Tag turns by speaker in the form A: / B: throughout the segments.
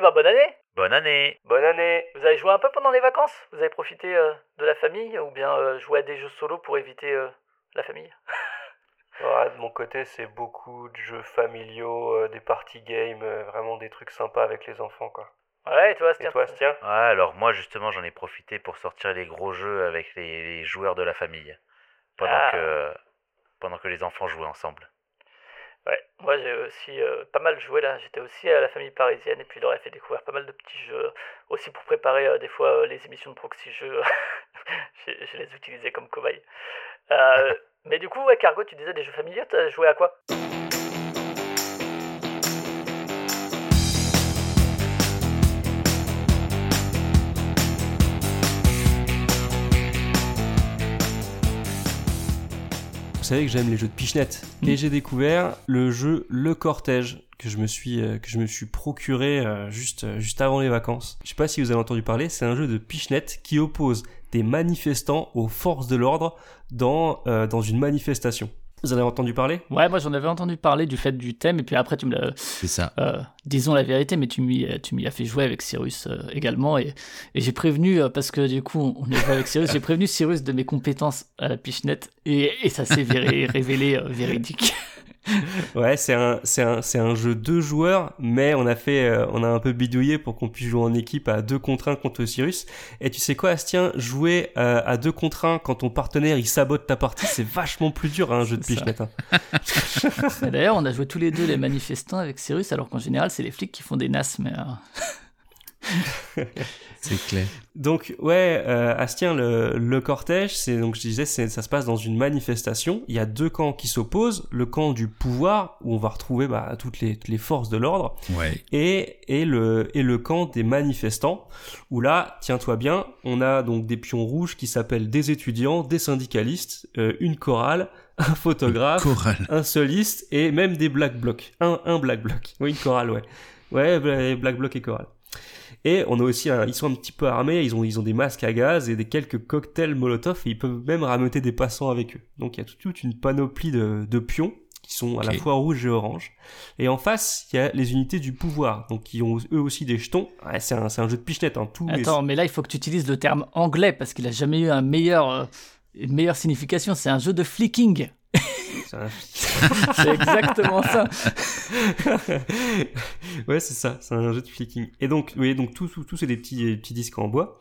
A: Eh ben bonne année
B: Bonne année
C: Bonne année
A: Vous avez joué un peu pendant les vacances? Vous avez profité euh, de la famille ou bien euh, joué à des jeux solo pour éviter euh, la famille?
C: Ouais, De mon côté, c'est beaucoup de jeux familiaux, euh, des party games, euh, vraiment des trucs sympas avec les enfants, quoi.
A: Ouais, et toi,
C: Et toi, Stien
B: Ouais, alors moi justement j'en ai profité pour sortir les gros jeux avec les, les joueurs de la famille. Pendant,
A: Ah.
B: que, pendant que les enfants jouaient ensemble.
A: Ouais, moi j'ai aussi euh, pas mal joué là. J'étais aussi à la famille parisienne et puis je leur ai fait découvrir pas mal de petits jeux. Aussi pour préparer euh, des fois euh, les émissions de proxy jeux. je, je les utilisais comme cobaye. Euh, mais du coup, ouais, Cargo, tu disais des jeux familiaux, t'as joué à quoi?
D: Savez que j'aime les jeux de pichenette. Et j'ai découvert le jeu Le Cortège que je me suis euh, que je me suis procuré euh, juste euh, juste avant les vacances. Je sais pas si vous avez entendu parler, c'est un jeu de pichenette qui oppose des manifestants aux forces de l'ordre dans dans une manifestation. Vous en avez entendu parler?
E: Ouais, moi j'en avais entendu parler du fait du thème, et puis après tu me l'as.
F: C'est ça.
E: euh, disons la vérité, mais tu m'y tu m'y as fait jouer avec Cyrus euh, également, et, et j'ai prévenu, euh, parce que du coup on est joué avec Cyrus, j'ai prévenu Cyrus de mes compétences à la pichenette, et, et ça s'est véré- révélé euh, véridique.
D: Ouais, c'est un, c'est un, c'est un jeu deux joueurs, mais on a fait, euh, on a un peu bidouillé pour qu'on puisse jouer en équipe à deux contre un contre Cyrus. Et tu sais quoi, Astien, jouer euh, à deux contre un quand ton partenaire il sabote ta partie, c'est vachement plus dur à un jeu de pichenette. hein.
E: Et D'ailleurs, on a joué tous les deux les manifestants avec Cyrus, alors qu'en général c'est les flics qui font des nasses, mais. euh,
F: C'est clair.
D: Donc ouais, euh, Astien, le, le cortège, c'est donc je disais, ça se passe dans une manifestation. Il y a deux camps qui s'opposent, le camp du pouvoir où on va retrouver bah, toutes les toutes les forces de l'ordre,
F: Ouais.
D: et, et, le, et le camp des manifestants, où là, tiens-toi bien, on a donc des pions rouges qui s'appellent des étudiants, des syndicalistes, euh, une chorale, un photographe, un soliste et même des black blocs. Un, un black bloc. Oui, une chorale, ouais. Ouais, bla- black bloc et chorale. Et on a aussi, un- ils sont un petit peu armés, ils ont, ils ont des masques à gaz et des quelques cocktails molotov et ils peuvent même rameuter des passants avec eux. Donc il y a toute, une panoplie de, de pions qui sont à la fois rouges et oranges. Et en face, il y a les unités du pouvoir, donc qui ont eux aussi des jetons. Ouais, c'est un, c'est un jeu de pichenette, hein, tout.
E: Attends, mais là il faut que tu utilises le terme anglais parce qu'il a jamais eu un meilleur, euh, une meilleure signification. C'est un jeu de flicking.
D: c'est
E: exactement ça.
D: ouais, c'est ça, c'est un jeu de flicking. Et donc, oui, donc tout, tout, tout c'est des petits, des petits disques en bois.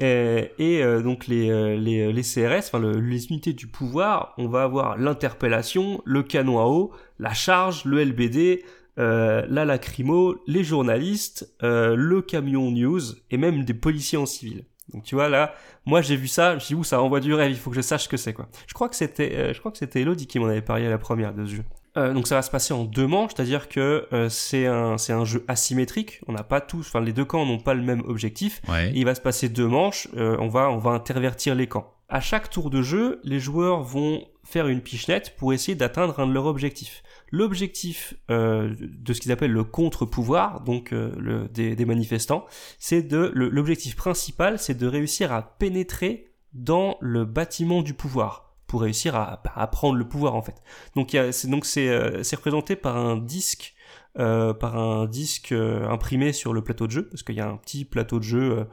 D: Euh, et euh, donc les, euh, les, les CRS, enfin le- les unités du pouvoir, on va avoir l'interpellation, le canon à eau, la charge, le LBD, euh, la lacrymo, les journalistes, euh, le camion news et même des policiers en civil. Donc tu vois là, moi j'ai vu ça, je dit ouh ça envoie du rêve, il faut que je sache ce que c'est quoi. Je crois que c'était, euh, je crois que c'était Elodie qui m'en avait parlé à la première de ce jeu. Euh, donc ça va se passer en deux manches, c'est-à-dire que euh, c'est un c'est un jeu asymétrique. On n'a pas tous, enfin les deux camps n'ont pas le même objectif.
F: Ouais.
D: Et il va se passer deux manches. euh, on va on va intervertir les camps. À chaque tour de jeu, les joueurs vont faire une pichenette pour essayer d'atteindre un de leurs objectifs. L'objectif euh, de ce qu'ils appellent le contre-pouvoir, donc euh, des, manifestants, c'est de l'objectif principal, c'est de réussir à pénétrer dans le bâtiment du pouvoir pour réussir à, à prendre le pouvoir en fait. Donc euh, c'est représenté par un disque par un disque imprimé sur le plateau de jeu parce qu'il y a un petit plateau de jeu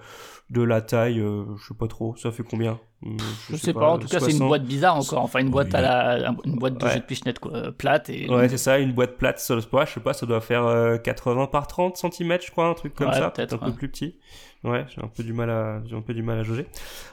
D: de la taille je sais pas trop ça fait combien?
E: Je sais pas, en tout cas c'est une
D: 60.
E: boîte bizarre encore. Enfin une boîte à la, une boîte de
D: Ouais.
E: jeu de pichenette quoi, euh, plate et.
D: Ouais, c'est ça, une boîte plate sur le spot, je sais pas, ça doit faire euh, 80 par 30 cm, je crois, un truc comme
E: Ouais,
D: ça,
E: peut-être,
D: peut-être un
E: ouais.
D: peu plus petit. Ouais, j'ai un peu du mal à, j'ai un peu du mal à jauger.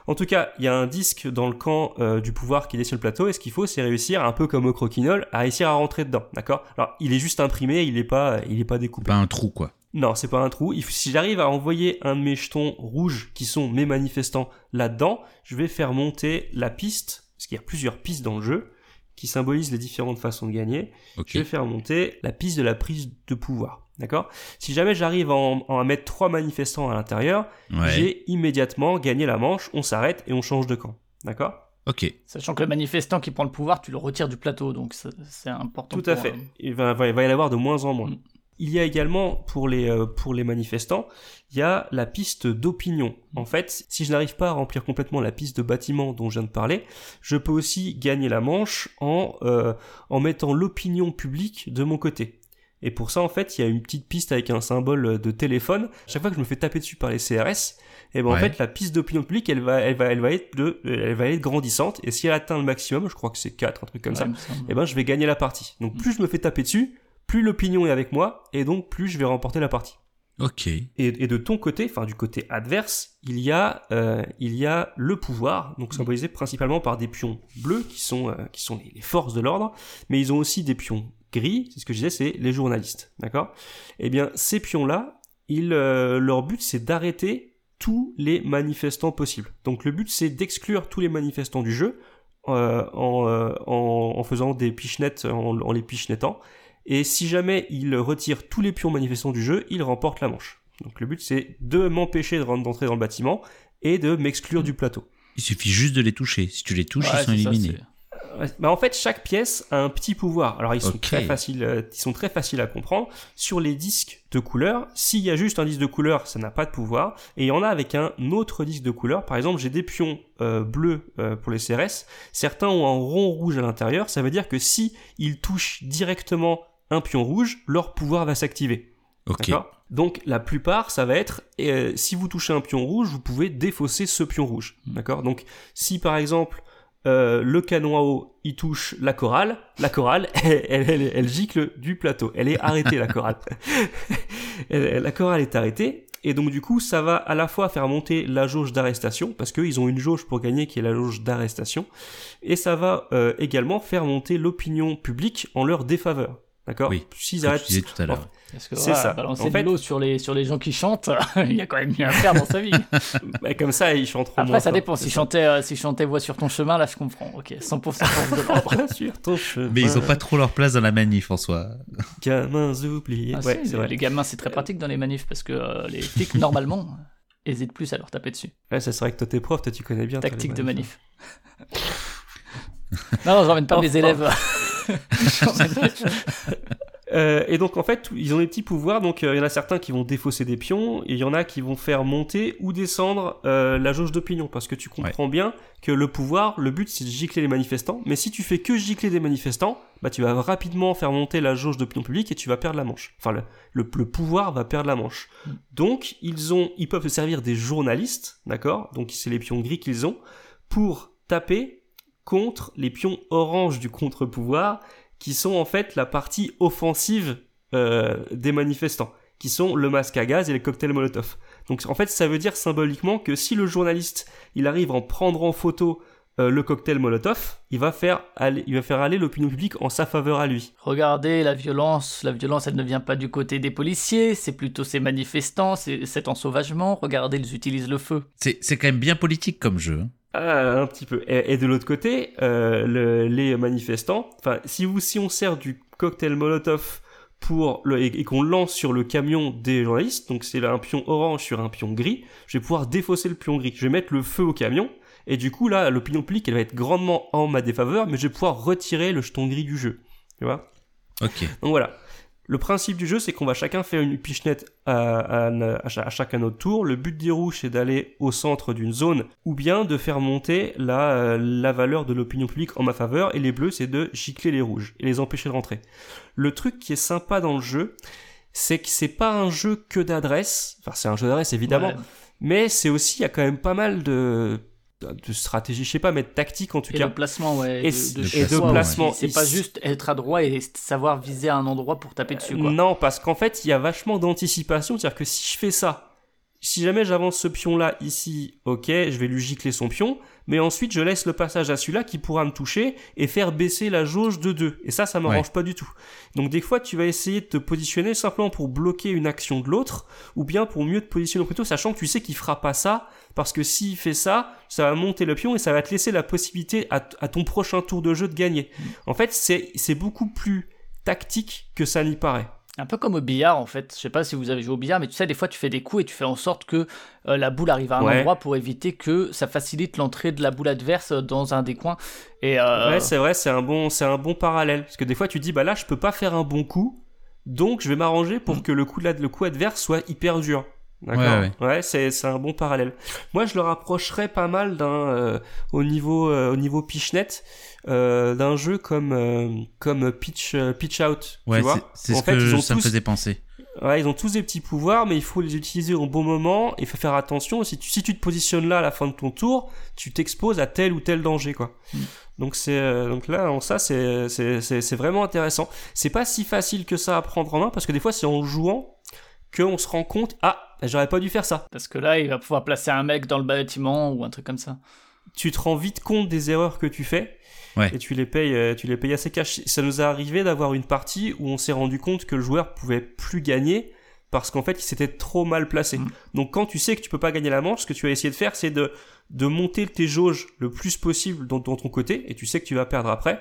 D: En tout cas, il y a un disque dans le camp euh, du pouvoir qui est sur le plateau, et ce qu'il faut, c'est réussir, un peu comme au croquinole, à réussir à rentrer dedans, d'accord? Alors, il est juste imprimé, il est pas, il est pas découpé.
F: Pas un trou, quoi.
D: Non, c'est pas un trou. Si j'arrive à envoyer un de mes jetons rouges, qui sont mes manifestants, là-dedans, je vais faire monter la piste, parce qu'il y a plusieurs pistes dans le jeu, qui symbolisent les différentes façons de gagner je vais faire monter la piste de la prise de pouvoir. D'accord? Si jamais j'arrive à, en- à mettre trois manifestants à l'intérieur,
F: Ouais.
D: j'ai immédiatement gagné la manche, on s'arrête et on change de camp. D'accord?
F: Ok.
E: Sachant que le manifestant qui prend le pouvoir, tu le retires du plateau, donc c'est important.
D: Tout à
E: pour,
D: fait.
E: euh,
D: Il va, va- il va y en avoir de moins en moins.
E: Mm.
D: Il y a également, pour les, euh, pour les manifestants, il y a la piste d'opinion. En fait, si je n'arrive pas à remplir complètement la piste de bâtiment dont je viens de parler, je peux aussi gagner la manche en, euh, en mettant l'opinion publique de mon côté. Et pour ça, en fait, il y a une petite piste avec un symbole de téléphone. Chaque fois que je me fais taper dessus par les CRS, et ben en
F: Ouais.
D: fait, la piste d'opinion publique, elle va, elle va, elle va être de, elle va être grandissante. Et si elle atteint le maximum, je crois que c'est 4, un truc comme
E: Ouais,
D: ça, et ben je vais gagner la partie. Donc plus je me fais taper dessus, plus l'opinion est avec moi, et donc plus je vais remporter la partie.
F: Ok.
D: Et, et de ton côté, enfin du côté adverse, il y a, euh, il y a le pouvoir, donc symbolisé principalement par des pions bleus qui sont, euh, qui sont les, les forces de l'ordre, mais ils ont aussi des pions gris, c'est ce que je disais, c'est les journalistes, d'accord? Eh bien, ces pions-là, ils, euh, leur but c'est d'arrêter tous les manifestants possibles. Donc le but c'est d'exclure tous les manifestants du jeu euh, en, euh, en, en faisant des pichenettes, en, en les pichenettant. Et si jamais il retire tous les pions manifestants du jeu, il remporte la manche. Donc le but c'est de m'empêcher de rentrer- d'entrer dans le bâtiment et de m'exclure du plateau.
F: Il suffit juste de les toucher. Si tu les touches,
E: Ouais,
F: ils sont
E: ça,
F: éliminés.
D: Bah en fait, chaque pièce a un petit pouvoir. Alors ils sont très faciles, euh, ils sont très faciles à comprendre. Sur les disques de couleur, s'il y a juste un disque de couleur, ça n'a pas de pouvoir. Et il y en a avec un autre disque de couleur. Par exemple, j'ai des pions euh, bleus euh, pour les CRS. Certains ont un rond rouge à l'intérieur. Ça veut dire que si ils touchent directement un pion rouge, leur pouvoir va s'activer.
F: Ok.
D: D'accord? Donc la plupart, ça va être euh, si vous touchez un pion rouge, vous pouvez défausser ce pion rouge. D'accord? Donc si par exemple euh, le canon à eau il touche la chorale, la chorale elle, elle, elle- elle gicle du plateau. Elle est arrêtée la chorale. La chorale est arrêtée. Et donc du coup, ça va à la fois faire monter la jauge d'arrestation, parce qu'ils ont une jauge pour gagner qui est la jauge d'arrestation, et ça va euh, également faire monter l'opinion publique en leur défaveur. D'accord
F: Oui,
D: S'ils arrêtent
F: tu disais tout à l'heure.
D: C'est
E: voilà,
D: ça.
E: balancer
D: En fait-
E: de l'eau sur les, sur les gens qui chantent, il y a quand même mieux à faire dans sa vie.
D: Bah, comme ça, ils chanteront
E: Après,
D: moins
E: ça
D: fort.
E: dépend. Si chantait, euh, si chantait Voix sur ton chemin, là, je comprends. Ok, 100% force de l'ordre.
D: Sûr, ton chemin,
F: Mais ils ont pas trop leur place dans la manif en soi.
D: gamins oubliés.
E: Ah,
D: ouais, vrai.
E: Les gamins, c'est très pratique dans les manifs parce que euh, les flics, normalement, hésitent plus à leur taper dessus.
D: Ouais, ça serait que toi, t'es prof, toi, tu connais bien. les
E: Tactique de manif. non, non, j'emmène pas mes élèves.
D: Euh, et donc, en fait, ils ont des petits pouvoirs. Donc, euh, il y en a certains qui vont défausser des pions, et il y en a qui vont faire monter ou descendre euh, la jauge d'opinion. Parce que tu comprends bien que le pouvoir, le but, c'est de gicler les manifestants. Mais si tu fais que gicler des manifestants, bah, tu vas rapidement faire monter la jauge d'opinion publique et tu vas perdre la manche. Enfin, le, le, le pouvoir va perdre la manche. Donc, ils ont, ils peuvent se servir des journalistes, d'accord? Donc, c'est les pions gris qu'ils ont, pour taper contre les pions orange du contre-pouvoir, qui sont en fait la partie offensive euh, des manifestants, qui sont le masque à gaz et les cocktails Molotov. Donc en fait, ça veut dire symboliquement que si le journaliste, il arrive à en prendre en photo euh, le cocktail Molotov, il va faire aller, il va faire aller l'opinion publique en sa faveur à lui.
E: Regardez la violence. La violence, elle ne vient pas du côté des policiers, c'est plutôt ces manifestants, c'est cet ensauvagement. Regardez, ils utilisent le feu.
F: C'est c'est quand même bien politique comme jeu. hein.
D: Ah, un petit peu. Et, et de l'autre côté, euh, le- les manifestants, enfin, si vous, si on sert du cocktail Molotov pour le, et, et qu'on lance sur le camion des journalistes, donc c'est là un pion orange sur un pion gris, je vais pouvoir défausser le pion gris. Je vais mettre le feu au camion, et du coup là, l'opinion publique, elle va être grandement en ma défaveur, mais je vais pouvoir retirer le jeton gris du jeu. Tu vois?
F: Ok.
D: donc voilà. Le principe du jeu, c'est qu'on va chacun faire une pichenette à, à, à cha- à chacun notre tour. Le but des rouges, c'est d'aller au centre d'une zone ou bien de faire monter la, euh, la valeur de l'opinion publique en ma faveur. Et les bleus, c'est de gicler les rouges et les empêcher de rentrer. Le truc qui est sympa dans le jeu, c'est que c'est pas un jeu que d'adresse. Enfin, c'est un jeu d'adresse évidemment,
E: Ouais.
D: mais c'est aussi, il y a quand même pas mal de, de stratégie, je sais pas, mais de tactique en tout
E: Et
D: cas.
E: de placement, ouais.
D: Et
E: de,
F: de
E: choix,
F: placement,
E: ouais.
D: placement,
E: C'est pas juste être à droite et savoir viser à un endroit pour taper dessus, quoi.
D: Non, parce qu'en fait, il y a vachement d'anticipation. C'est-à-dire que si je fais ça, si jamais j'avance ce pion-là ici, ok, je vais lui gicler son pion, mais ensuite je laisse le passage à celui-là qui pourra me toucher et faire baisser la jauge de 2. Et ça, ça m'arrange pas du tout. Donc des fois, tu vas essayer de te positionner simplement pour bloquer une action de l'autre, ou bien pour mieux te positionner plutôt, sachant que tu sais qu'il fera pas ça, parce que s'il fait ça, ça va monter le pion et ça va te laisser la possibilité à, à ton prochain tour de jeu de gagner. En fait, c'est beaucoup plus tactique que ça n'y paraît.
E: Un peu comme au billard, en fait. Je sais pas si vous avez joué au billard, mais tu sais, des fois, tu fais des coups et tu fais en sorte que euh, la boule arrive à un
D: Ouais.
E: endroit pour éviter que ça facilite l'entrée de la boule adverse dans un des coins. Et euh,
D: Ouais, c'est vrai, c'est un bon, c'est un bon parallèle. Parce que des fois, tu dis, bah là, je peux pas faire un bon coup, donc je vais m'arranger pour
E: Mm.
D: que le coup, le coup adverse soit hyper dur. D'accord.
F: Ouais,
D: Ouais, c'est c'est un bon parallèle. Moi, je le rapprocherais pas mal d'un euh, au niveau euh, au niveau pitchnet euh, d'un jeu comme euh, comme Pitch euh, Pitch Out.
F: Ouais,
D: tu vois
F: c'est ce
D: fait,
F: que ça me faisait penser.
D: Ouais, ils ont tous des petits pouvoirs, mais il faut les utiliser au bon moment. Faut faire attention. Si tu, si tu te positionnes là à la fin de ton tour, tu t'exposes à tel ou tel danger, quoi.
E: Mm.
D: Donc c'est euh, donc là, en ça, c'est c'est c'est c'est vraiment intéressant. C'est pas si facile que ça à prendre en main parce que des fois, c'est en jouant qu'on se rend compte, ah, j'aurais pas dû faire ça.
E: Parce que là, il va pouvoir placer un mec dans le bâtiment ou un truc comme ça.
D: Tu te rends vite compte des erreurs que tu fais.
F: Ouais.
D: Et tu les payes, euh, tu les payes assez cash. Ça nous est arrivé d'avoir une partie où on s'est rendu compte que le joueur pouvait plus gagner parce qu'en fait il s'était trop mal placé.
E: Mm.
D: Donc quand tu sais que tu peux pas gagner la manche, ce que tu vas essayer de faire c'est de, de monter tes jauges le plus possible dans, dans ton côté et tu sais que tu vas perdre après.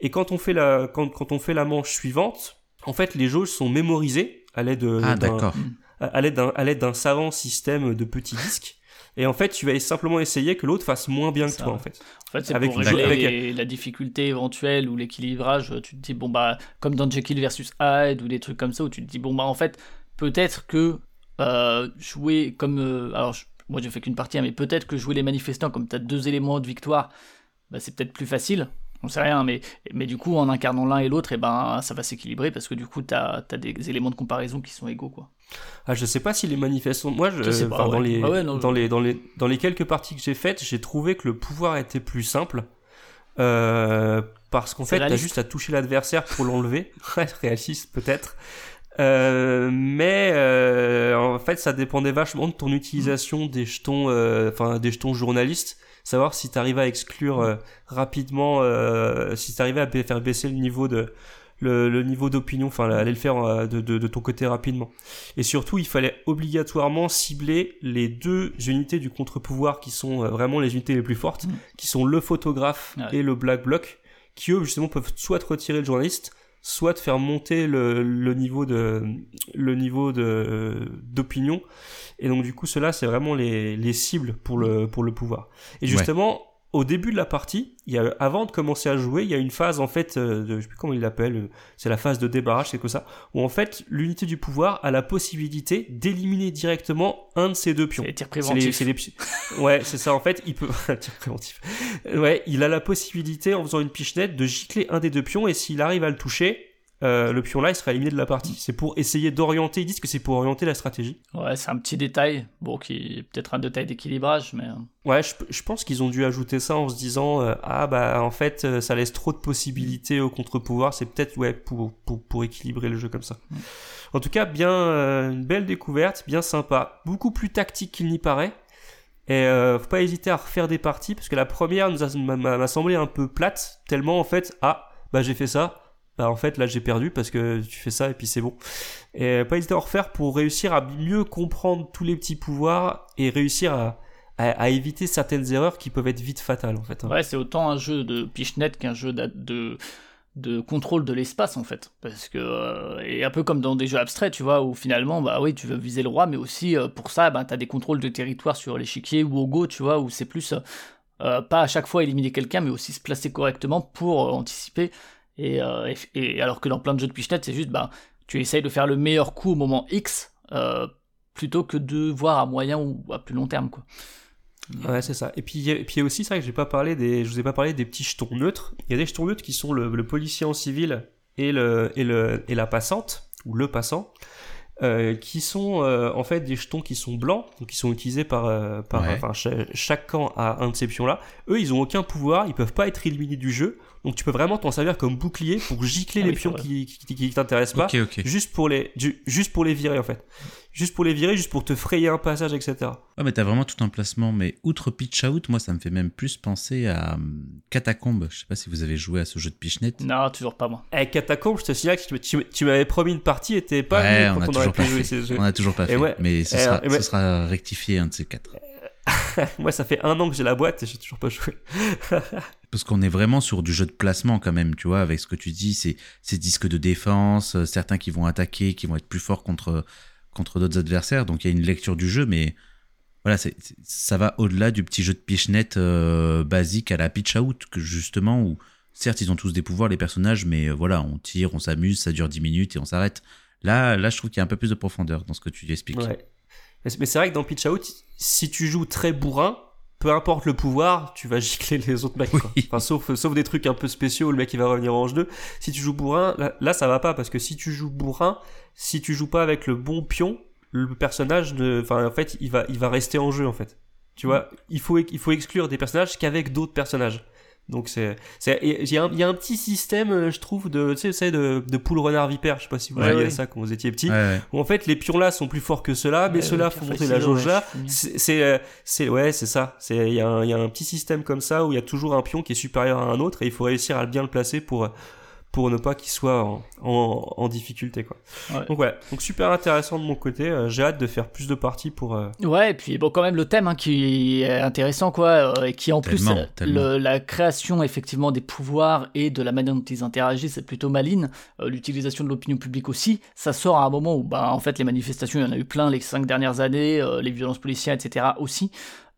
D: Et quand on fait la, quand, quand on fait la manche suivante, en fait les jauges sont mémorisées à l'aide euh,
F: Ah,
D: d'un- à l'aide d'un à l'aide d'un savant système de petits disques. Et en fait, tu vas simplement essayer que l'autre fasse moins bien que
E: Ça,
D: toi, en fait.
E: En fait, c'est
D: Avec
E: pour
D: une-
E: régler
D: avec-
E: la difficulté éventuelle ou l'équilibrage. Tu te dis, bon, bah, comme dans Jekyll versus Hyde ou des trucs comme ça, où tu te dis, bon, bah, en fait, peut-être que euh, jouer comme. euh, alors, je- moi, j'ai fait qu'une partie, hein, mais peut-être que jouer les manifestants, comme tu as deux éléments de victoire, bah, c'est peut-être plus facile. On sait rien, mais, mais du coup, en incarnant l'un et l'autre, et ben, ça va s'équilibrer parce que du coup, tu as, des éléments de comparaison qui sont égaux, quoi.
D: Ah, je sais pas si les manifestants. Moi, je,
E: Je sais pas,
D: enfin, dans les
E: Ah ouais, non,
D: dans
E: je-
D: les dans les dans les quelques parties que j'ai faites, j'ai trouvé que le pouvoir était plus simple. Euh, parce qu'en fait, t'as juste à toucher l'adversaire pour l'enlever. Réaliste peut-être. Euh, mais euh, en fait, ça dépendait vachement de ton utilisation des jetons, enfin des jetons journalistes. Savoir si t'arrivais à exclure euh, rapidement, euh, si t'arrivais à ba- faire baisser le niveau de le, le niveau d'opinion, enfin aller le faire euh, de, de, de ton côté rapidement. Et surtout, il fallait obligatoirement cibler les deux unités du contre-pouvoir qui sont vraiment les unités les plus fortes,
E: Mm.
D: qui sont le photographe
E: Ouais.
D: et le black bloc, qui eux justement peuvent soit te retirer le journaliste, soit te faire monter le, le niveau de le niveau de d'opinion. Et donc du coup, cela c'est vraiment les, les cibles pour le pour le pouvoir. Et justement. Au début de la partie, il y a, avant de commencer à jouer, il y a une phase en fait, euh, de, je sais plus comment il l'appelle, euh, c'est la phase de débarrage, c'est que ça, où en fait l'unité du pouvoir a la possibilité d'éliminer directement un de ses deux pions.
E: C'est les tirs préventifs.
D: c'est les Ouais, c'est ça. En fait, il peut. Tir préventif. Ouais, il a la possibilité, en faisant une pichenette, de gicler un des deux pions et s'il arrive à le toucher, euh, le pion là, il sera éliminé de la partie. C'est pour essayer d'orienter. Ils disent que c'est pour orienter la stratégie.
E: Ouais, c'est un petit détail, bon, qui est peut-être un détail d'équilibrage, mais. euh,
D: Ouais, je, je pense qu'ils ont dû ajouter ça en se disant euh, ah bah en fait ça laisse trop de possibilités au contre-pouvoir. C'est peut-être ouais pour, pour pour équilibrer le jeu comme ça. En tout cas, bien euh, une belle découverte, bien sympa, beaucoup plus tactique qu'il n'y paraît. Et euh, faut pas hésiter à refaire des parties parce que la première nous m'a semblé un peu plate tellement en fait ah bah j'ai fait ça. Bah en fait là j'ai perdu parce que tu fais ça et puis c'est bon. Et euh, pas hésiter à en refaire pour réussir à mieux comprendre tous les petits pouvoirs et réussir à, à, éviter certaines erreurs qui peuvent être vite fatales en fait. hein.
E: Ouais, c'est autant un jeu de pichenette qu'un jeu de, de contrôle de l'espace en fait. Parce que, euh, et un peu comme dans des jeux abstraits, tu vois, où finalement, bah oui, tu veux viser le roi, mais aussi euh, pour ça, bah, tu as des contrôles de territoire sur l'échiquier ou au go, tu vois, où c'est plus pas à chaque fois éliminer quelqu'un, mais aussi se placer correctement pour anticiper. Et, euh, et, et alors que dans plein de jeux de pichenette, c'est juste, bah, tu essayes de faire le meilleur coup au moment X. euh, plutôt que de voir à moyen ou à plus long terme quoi.
D: Ouais, c'est ça. Et puis, il y a- et puis aussi, c'est vrai que j'ai pas parlé des, je vous ai pas parlé des petits jetons neutres. Il y a des jetons neutres qui sont le, le policier en civil et le, et le, et la passante, ou le passant, euh, qui sont, euh, en fait, des jetons qui sont blancs, donc qui sont utilisés par, euh, par,
F: Ouais.
D: enfin, cha- chaque camp a un de ces pions-là. Eux, ils ont aucun pouvoir, ils peuvent pas être éliminés du jeu. Donc, tu peux vraiment t'en servir comme bouclier pour gicler
E: Ah
D: les
E: oui,
D: pions qui, qui, qui, qui t'intéressent pas.
F: Ok, ok.
D: Juste pour les, ju- juste pour les virer, en fait. Juste pour les virer, juste pour te frayer un passage, etc.
F: Ouais, mais t'as vraiment tout un placement. Mais outre Pitch Out, moi, ça me fait même plus penser à hum, Catacombe. Je sais pas si vous avez joué à ce jeu de Pichenette.
E: Non, toujours pas moi.
D: Eh, Catacombe, je te signale que tu, tu- tu m'avais promis une partie et t'es pas
F: ouais,
D: venu
F: on
D: on
F: toujours pas fait.
D: ces jeux.
F: On a toujours pas
D: Et
F: fait.
D: ouais.
F: Mais ce
D: Et,
F: sera,
D: euh, ouais.
F: sera rectifié un de ces quatre.
D: Moi, ça fait un an que j'ai la boîte et j'ai toujours pas joué.
F: Parce qu'on est vraiment sur du jeu de placement quand même, tu vois, avec ce que tu dis, ces disques de défense, euh, certains qui vont attaquer, qui vont être plus forts contre, contre d'autres adversaires. Donc il y a une lecture du jeu, mais voilà, ça va au-delà du petit jeu de pichenette euh, basique à la pitch out, justement, où certes ils ont tous des pouvoirs, les personnages, mais euh, voilà, on tire, on s'amuse, ça dure 10 minutes et on s'arrête. Là, là, je trouve qu'il y a un peu plus de profondeur dans ce que tu expliques.
D: Ouais. Mais c'est vrai que dans Pitch Out, si tu joues très bourrin, peu importe le pouvoir, tu vas gicler les autres mecs. Quoi.
F: Oui.
D: Enfin, sauf, sauf des trucs un peu spéciaux où le mec il va revenir en range 2. Si tu joues bourrin, là, là, ça va pas parce que si tu joues bourrin, si tu joues pas avec le bon pion, le personnage, ne, enfin en fait, il va, il va rester en jeu en fait. Tu vois, il faut, il faut exclure des personnages qu'avec d'autres personnages. Donc c'est, c'est, et il y, a un- il y a un petit système, euh, je trouve, de, tu sais, c'est de, de poule renard vipère. Je sais pas si vous voyez
E: ouais.
D: ça quand vous étiez petit.
F: Ouais, ouais.
D: Où en fait les pions là sont plus forts que ceux-là, mais
E: Ouais,
D: ceux-là font monter la jauge
E: ouais,
D: là. C'est, c'est, euh, c'est- ouais, c'est ça. C'est, il y, a un- il y a un petit système comme ça où il y a toujours un pion qui est supérieur à un autre et il faut réussir à bien le placer pour pour ne pas qu'il soit en, en, en difficulté quoi.
E: Ouais.
D: Donc ouais, donc super intéressant de mon côté. Euh, J'ai hâte de faire plus de parties pour. euh,
E: Ouais, et puis bon, quand même le thème hein, qui est intéressant, quoi, euh, et qui en plus,
F: Tellement, tellement.
E: le- la création effectivement des pouvoirs et de la manière dont ils interagissent, c'est plutôt maligne. Euh, L'utilisation de l'opinion publique aussi, ça sort à un moment où, bah, en fait, les manifestations, il y en a eu plein les cinq dernières années, euh, les violences policières, etc. aussi.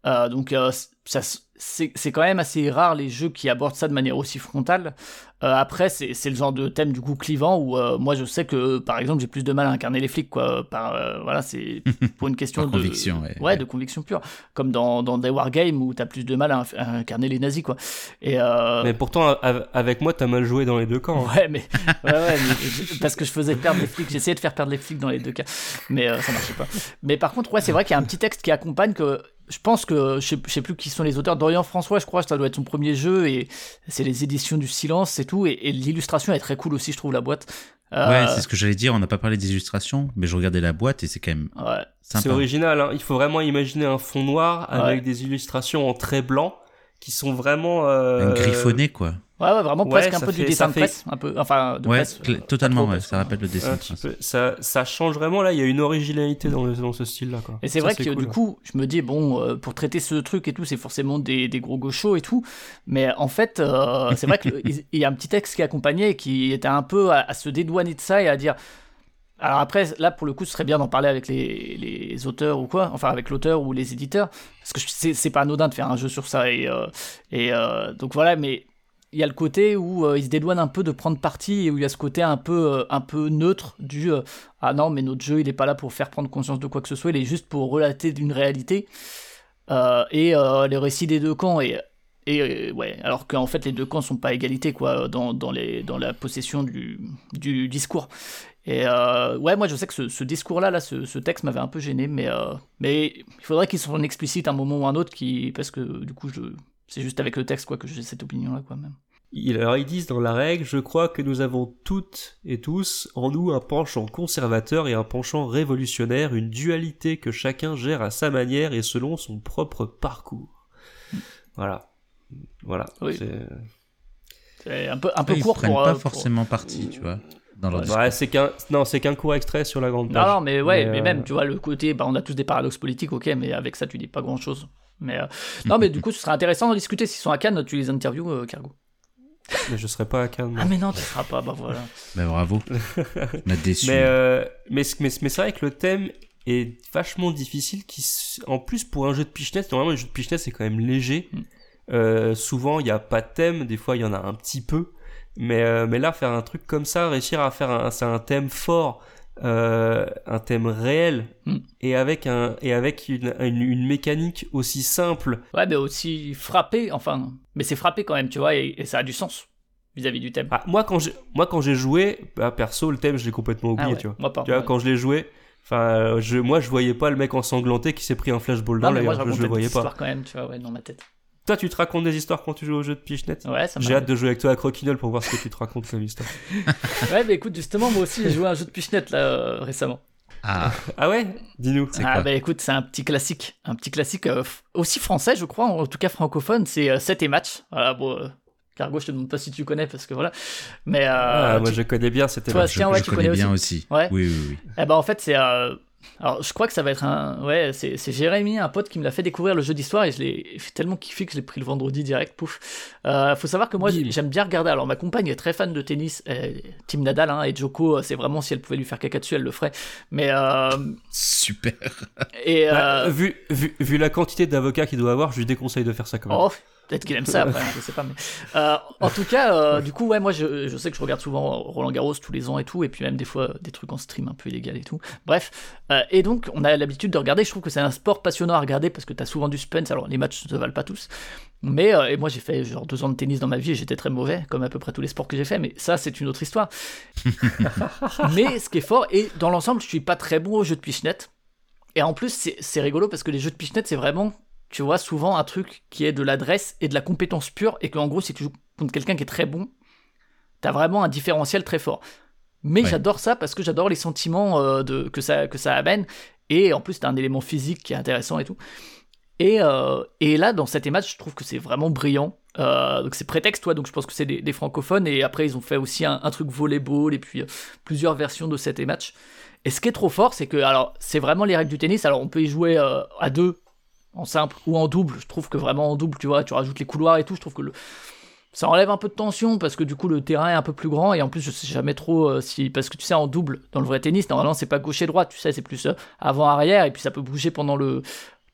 E: Euh, donc, euh, ça, c'est c'est quand même assez rare les jeux qui abordent ça de manière aussi frontale. Euh, après, c'est c'est le genre de thème du coup clivant où euh, moi je sais que par exemple j'ai plus de mal à incarner les flics quoi. Par euh, voilà, c'est pour une question de
F: conviction, ouais.
E: ouais, de conviction pure. Comme dans dans des wargames où t'as plus de mal à, incarner les nazis quoi. Et euh,
D: Mais pourtant av- avec moi t'as mal joué dans les deux camps. hein.
E: Ouais, mais, ouais, ouais, mais je- parce que je faisais perdre les flics, j'essayais de faire perdre les flics dans les deux cas, mais euh, ça marchait pas. Mais par contre, ouais, c'est vrai qu'il y a un petit texte qui accompagne que je pense que je sais, je sais plus qui sont les auteurs. Dorian François, je crois, ça doit être son premier jeu et c'est les éditions du silence, c'est tout. Et, et l'illustration est très cool aussi, je trouve la boîte. Euh,
F: Ouais, c'est ce que j'allais dire. On n'a pas parlé des illustrations, mais je regardais la boîte et c'est quand même
E: ouais.
F: sympa.
D: C'est original. Hein. Il faut vraiment imaginer un fond noir avec
E: Ouais.
D: des illustrations en trait blanc qui sont vraiment. euh,
F: Un griffonné, quoi.
E: Ouais, ouais, vraiment
D: Ouais,
E: presque un peu du dessin de
D: fait-
E: presse, un peu, enfin de
F: Ouais,
E: presse.
F: cl-
E: euh, pas
F: totalement,
E: trop,
F: ouais, ça rappelle le dessin.
D: peu. Ça, ça change vraiment. Là, il y a une originalité dans, le- dans ce style-là. quoi.
E: Et c'est
D: Ça,
E: vrai que
D: cool.
E: du coup, je me dis, bon, euh, pour traiter ce truc et tout, c'est forcément des, des gros gauchos et tout. Mais en fait, euh, c'est vrai qu'il y a un petit texte qui accompagnait et qui était un peu à, à se dédouaner de ça et à dire. Alors après, là, pour le coup, ce serait bien d'en parler avec les, les auteurs ou quoi, enfin avec l'auteur ou les éditeurs, parce que c'est c'est pas anodin de faire un jeu sur ça. Et, euh, et euh, donc voilà, mais il y a le côté où euh, ils se dédouanent un peu de prendre parti et où il y a ce côté un peu, euh, un peu neutre du euh, ah non, mais notre jeu il est pas là pour faire prendre conscience de quoi que ce soit, il est juste pour relater d'une réalité Euh, et les récits des deux camps et et ouais, alors qu'en fait les deux camps sont pas à égalité quoi dans, dans, les, dans la possession du, du discours. Et ouais, moi je sais que ce, ce discours-là, là, ce, ce texte m'avait un peu gêné, mais, mais il faudrait qu'il soit explicite un moment ou un autre, qui, parce que du coup je, c'est juste avec le texte quoi que j'ai cette opinion-là quoi même.
D: Il- Alors ils disent dans la règle, je crois que nous avons toutes et tous en nous un penchant conservateur et un penchant révolutionnaire, une dualité que chacun gère à sa manière et selon son propre parcours. Voilà. Voilà.
E: Oui.
D: C'est-
E: C'est un peu, un peu
F: Ouais, ils
E: court
F: prennent
E: pour.
F: pas
E: euh, pour-
F: forcément parti, tu vois, dans leur
E: Ouais,
D: c'est qu'un non, c'est qu'un court extrait sur la grande
E: Non,
D: page.
E: non, mais ouais,
D: Mais,
E: mais,
D: euh,
E: même, tu vois, le côté, bah, on a tous des paradoxes politiques, ok, mais avec ça, tu dis pas grand chose. Mais euh, non, mais du coup, ce serait intéressant d'en discuter. S'ils sont à Cannes, tu les interviews, euh, Cargo.
D: Mais je serais pas à Cannes.
E: Ah, mais non, tu seras pas, bah voilà.
F: Bah, bravo. On a déçu.
D: Mais, euh, mais, mais, mais c'est vrai que le thème est vachement difficile. Qui, en plus, pour un jeu de Pichenette, normalement, les jeux de Pichenette, c'est quand même léger.
E: Mm.
D: Euh, souvent, il n'y a pas de thème. Des fois, il y en a un petit peu. Mais, euh, mais là, faire un truc comme ça, réussir à faire un, c'est un thème fort, euh, un thème réel,
E: Mm.
D: et avec, un, et avec une, une, une mécanique aussi simple.
E: Ouais, mais aussi frappé, enfin, mais c'est frappé quand même, tu vois, et, et ça a du sens vis-à-vis du thème.
D: Ah, moi, quand j'ai, moi, quand j'ai joué, bah, perso, le thème, je l'ai complètement oublié,
E: Ah ouais,
D: tu vois.
E: Moi, pas.
D: Tu vois,
E: ouais.
D: quand je l'ai joué, enfin, je, moi, je voyais pas le mec ensanglanté qui s'est pris un flashball dans l'œil.
E: je
D: je, le voyais pas.
E: quand même, tu vois, ouais, dans ma tête.
D: Toi, tu te racontes des histoires quand tu joues au jeu de Pichenette
E: Ouais, ça
D: J'ai hâte de jouer avec toi à Croquinole pour voir ce que tu te racontes comme histoire.
E: Ouais, mais écoute, justement, moi aussi, j'ai joué à un jeu de Pichenette, là, euh, récemment.
F: Ah,
D: Ah ouais? Dis-nous.
F: c'est
E: ah
F: quoi
E: bah écoute, c'est un petit classique, un petit classique euh, f- aussi français, je crois, en tout cas francophone, c'est 7 et match. Voilà, bon, euh, Cargo, je te demande pas si tu connais parce que voilà. Mais euh,
D: Ah, moi,
E: tu-
D: je connais bien cette
E: Toi,
D: époque.
F: Je,
E: tiens, ouais,
F: je
E: tu
F: connais
E: connais
F: bien aussi.
E: Ouais.
F: Oui, oui, oui.
E: eh ben en fait c'est euh, alors je crois que ça va être un ouais c'est c'est Jérémy un pote qui me l'a fait découvrir le jeu d'histoire et je l'ai tellement kiffé que je l'ai pris le vendredi direct pouf. Euh, faut savoir que moi j'aime bien regarder alors ma compagne est très fan de tennis euh, Team Nadal hein, et Joko euh, c'est vraiment si elle pouvait lui faire caca dessus elle le ferait mais euh,
F: Super.
E: et
D: Bah, vu, vu, vu la quantité d'avocats qu'il doit avoir, je lui déconseille de faire ça quand même.
E: oh, Peut-être qu'il aime ça, après, je sais pas. Mais... Euh, en tout cas, euh, du coup, ouais, moi, je, je, sais que je regarde souvent Roland Garros tous les ans et tout, et puis même des fois des trucs en stream un peu illégal et tout. Bref, euh, et donc, on a l'habitude de regarder. Je trouve que c'est un sport passionnant à regarder parce que t'as souvent du suspense. Alors, les matchs ne se valent pas tous, mais et moi, j'ai fait genre deux ans de tennis dans ma vie et j'étais très mauvais, comme à peu près tous les sports que j'ai fait. Mais ça, c'est une autre histoire. mais ce qui est fort, et dans l'ensemble, je suis pas très bon au jeu de pichenette. Et en plus, c'est rigolo parce que les jeux de pichenette, c'est vraiment tu vois, souvent un truc qui est de l'adresse et de la compétence pure, et qu'en gros, si tu joues contre quelqu'un qui est très bon, t'as vraiment un différentiel très fort. Mais j'adore ça parce que j'adore les sentiments euh, de, que, ça, que ça amène, et en plus, t'as un élément physique qui est intéressant et tout. Et, euh, et là, dans cet match, je trouve que c'est vraiment brillant. Euh, donc c'est prétexte, toi, donc je pense que c'est des, francophones, et après, ils ont fait aussi un, truc volleyball, et puis plusieurs versions de cet match. Et ce qui est trop fort, c'est que, alors, c'est vraiment les règles du tennis. Alors, on peut y jouer à deux en simple ou en double. Je trouve que vraiment en double, tu vois, tu rajoutes les couloirs et tout, je trouve que ça enlève un peu de tension parce que du coup le terrain est un peu plus grand et en plus je sais jamais trop euh, si parce que tu sais en double dans le vrai tennis normalement c'est pas gauche et droite, tu sais c'est plus euh, avant arrière et puis ça peut bouger pendant le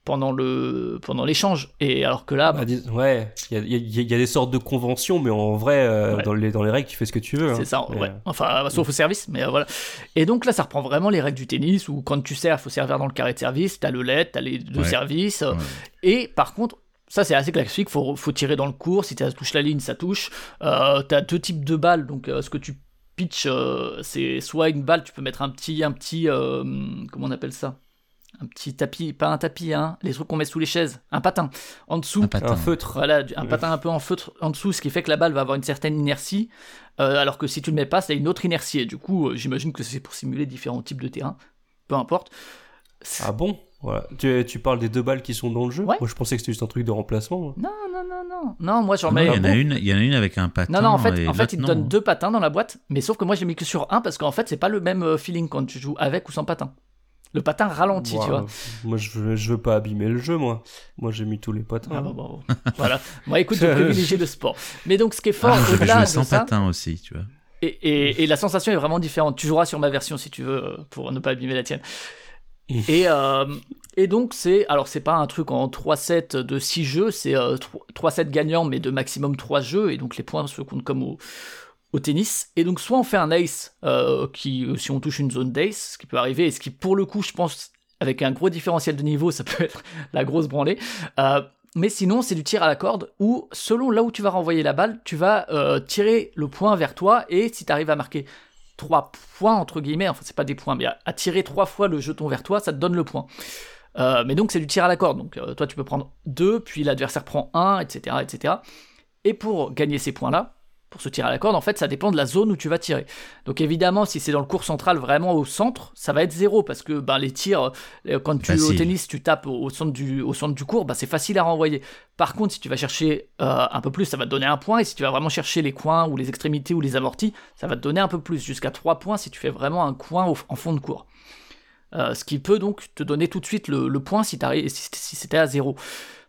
E: pendant le pendant l'échange. Et alors que là
D: bah, ouais il y, y a, des sortes de conventions mais en vrai euh, dans les dans les règles tu fais ce que tu veux
E: c'est
D: hein.
E: ça ouais. Enfin sauf au service mais euh, voilà. Et donc là ça reprend vraiment les règles du tennis où quand tu sers faut servir dans le carré de service t'as le LED t'as les deux services euh, et par contre ça c'est assez classique, faut, faut tirer dans le cours, si ça touche la ligne ça touche. Euh, t'as deux types de balles, donc ce que tu pitch c'est soit une balle, tu peux mettre un petit, un petit, comment on appelle ça? Un petit tapis, pas un tapis, hein, les trucs qu'on met sous les chaises, un patin en dessous,
D: un, patin. un feutre,
E: voilà, un patin un peu en feutre en dessous, ce qui fait que la balle va avoir une certaine inertie, euh, alors que si tu le mets pas, ça a une autre inertie. Et du coup, euh, j'imagine que c'est pour simuler différents types de terrain, peu importe.
D: Ah bon? Voilà. Tu, tu, parles des deux balles qui sont dans le jeu? Moi, je pensais que c'était juste un truc de remplacement.
E: Non, non, non, non. Non, moi, j'en mets.
F: Il y, en a une, il y en a une avec un patin.
E: Non, non, en fait, en fait il te donne deux patins dans la boîte, mais sauf que moi, j'ai mis que sur un parce qu'en fait, c'est pas le même euh, feeling quand tu joues avec ou sans patin. Le patin ralentit, tu vois.
D: Moi, je veux, je veux pas abîmer le jeu, moi. Moi, j'ai mis tous les patins.
E: Ah, bon, voilà. Moi, écoute, je privilégie le sport. Mais donc, ce qui est fort ah, au-delà de
F: sans
E: ça...
F: patin aussi, tu vois.
E: Et, et, et, la sensation est vraiment différente. Tu joueras sur ma version si tu veux, euh, pour ne pas abîmer la tienne. et, euh, et donc, c'est. Alors, c'est pas un truc en 3 sets de 6 jeux, c'est 3 euh, sets gagnants, mais de maximum 3 jeux. Et donc, les points se comptent comme au, au tennis. Et donc, soit on fait un ace, euh, qui, euh, si on touche une zone d'ace, ce qui peut arriver, et ce qui, pour le coup, je pense, avec un gros différentiel de niveau, ça peut être la grosse branlée. Euh, mais sinon, c'est du tir à la corde où, selon là où tu vas renvoyer la balle, tu vas tirer le point vers toi et si tu arrives à marquer 3 points, entre guillemets, enfin, c'est pas des points, mais à, tirer 3 fois le jeton vers toi, ça te donne le point. mais donc, c'est du tir à la corde. Donc, toi, tu peux prendre 2, puis l'adversaire prend 1, etc., etc. Et pour gagner ces points-là, pour se tirer à la corde, en fait, ça dépend de la zone où tu vas tirer. Donc évidemment, si c'est dans le cours central, vraiment au centre, ça va être zéro parce que ben, les tirs, euh, quand tu au tennis, tu tapes au centre du, au centre du cours, ben, c'est facile à renvoyer. Par contre, si tu vas chercher euh, un peu plus, ça va te donner un point. Et si tu vas vraiment chercher les coins ou les extrémités ou les amortis, ça va te donner un peu plus, jusqu'à 3 points si tu fais vraiment un coin en fond de cours. Euh, ce qui peut donc te donner tout de suite le, point si, si c'était à zéro.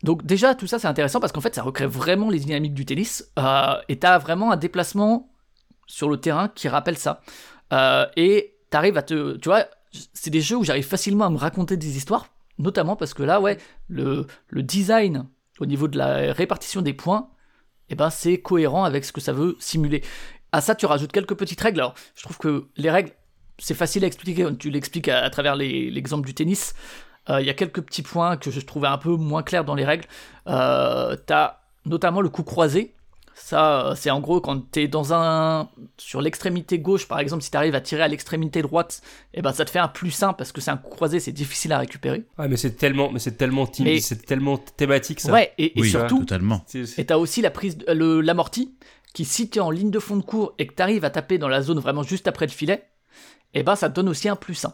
E: Donc déjà, tout ça c'est intéressant parce qu'en fait ça recrée vraiment les dynamiques du tennis euh, et t'as vraiment un déplacement sur le terrain qui rappelle ça. Euh, et t'arrives à te... Tu vois, c'est des jeux où j'arrive facilement à me raconter des histoires, notamment parce que là, ouais, le, le design au niveau de la répartition des points, eh ben c'est cohérent avec ce que ça veut simuler. À ça, tu rajoutes quelques petites règles. Alors, je trouve que les règles, c'est facile à expliquer, tu l'expliques à, travers l'exemple du tennis. Euh, il y a quelques petits points que je trouvais un peu moins clairs dans les règles. Euh, T'as notamment le coup croisé. Ça, c'est en gros quand t'es dans un. Sur l'extrémité gauche, par exemple, si t'arrives à tirer à l'extrémité droite, et eh ben ça te fait un plus 1 parce que c'est un coup croisé, c'est difficile à récupérer.
D: Ouais, mais c'est tellement, mais c'est tellement, c'est tellement thématique ça.
E: Ouais, et,
F: oui,
E: surtout.
F: totalement.
E: Et t'as aussi la prise, l'amorti, qui si t'es en ligne de fond de cours et que t'arrives à taper dans la zone vraiment juste après le filet, et eh ben ça te donne aussi un plus 1.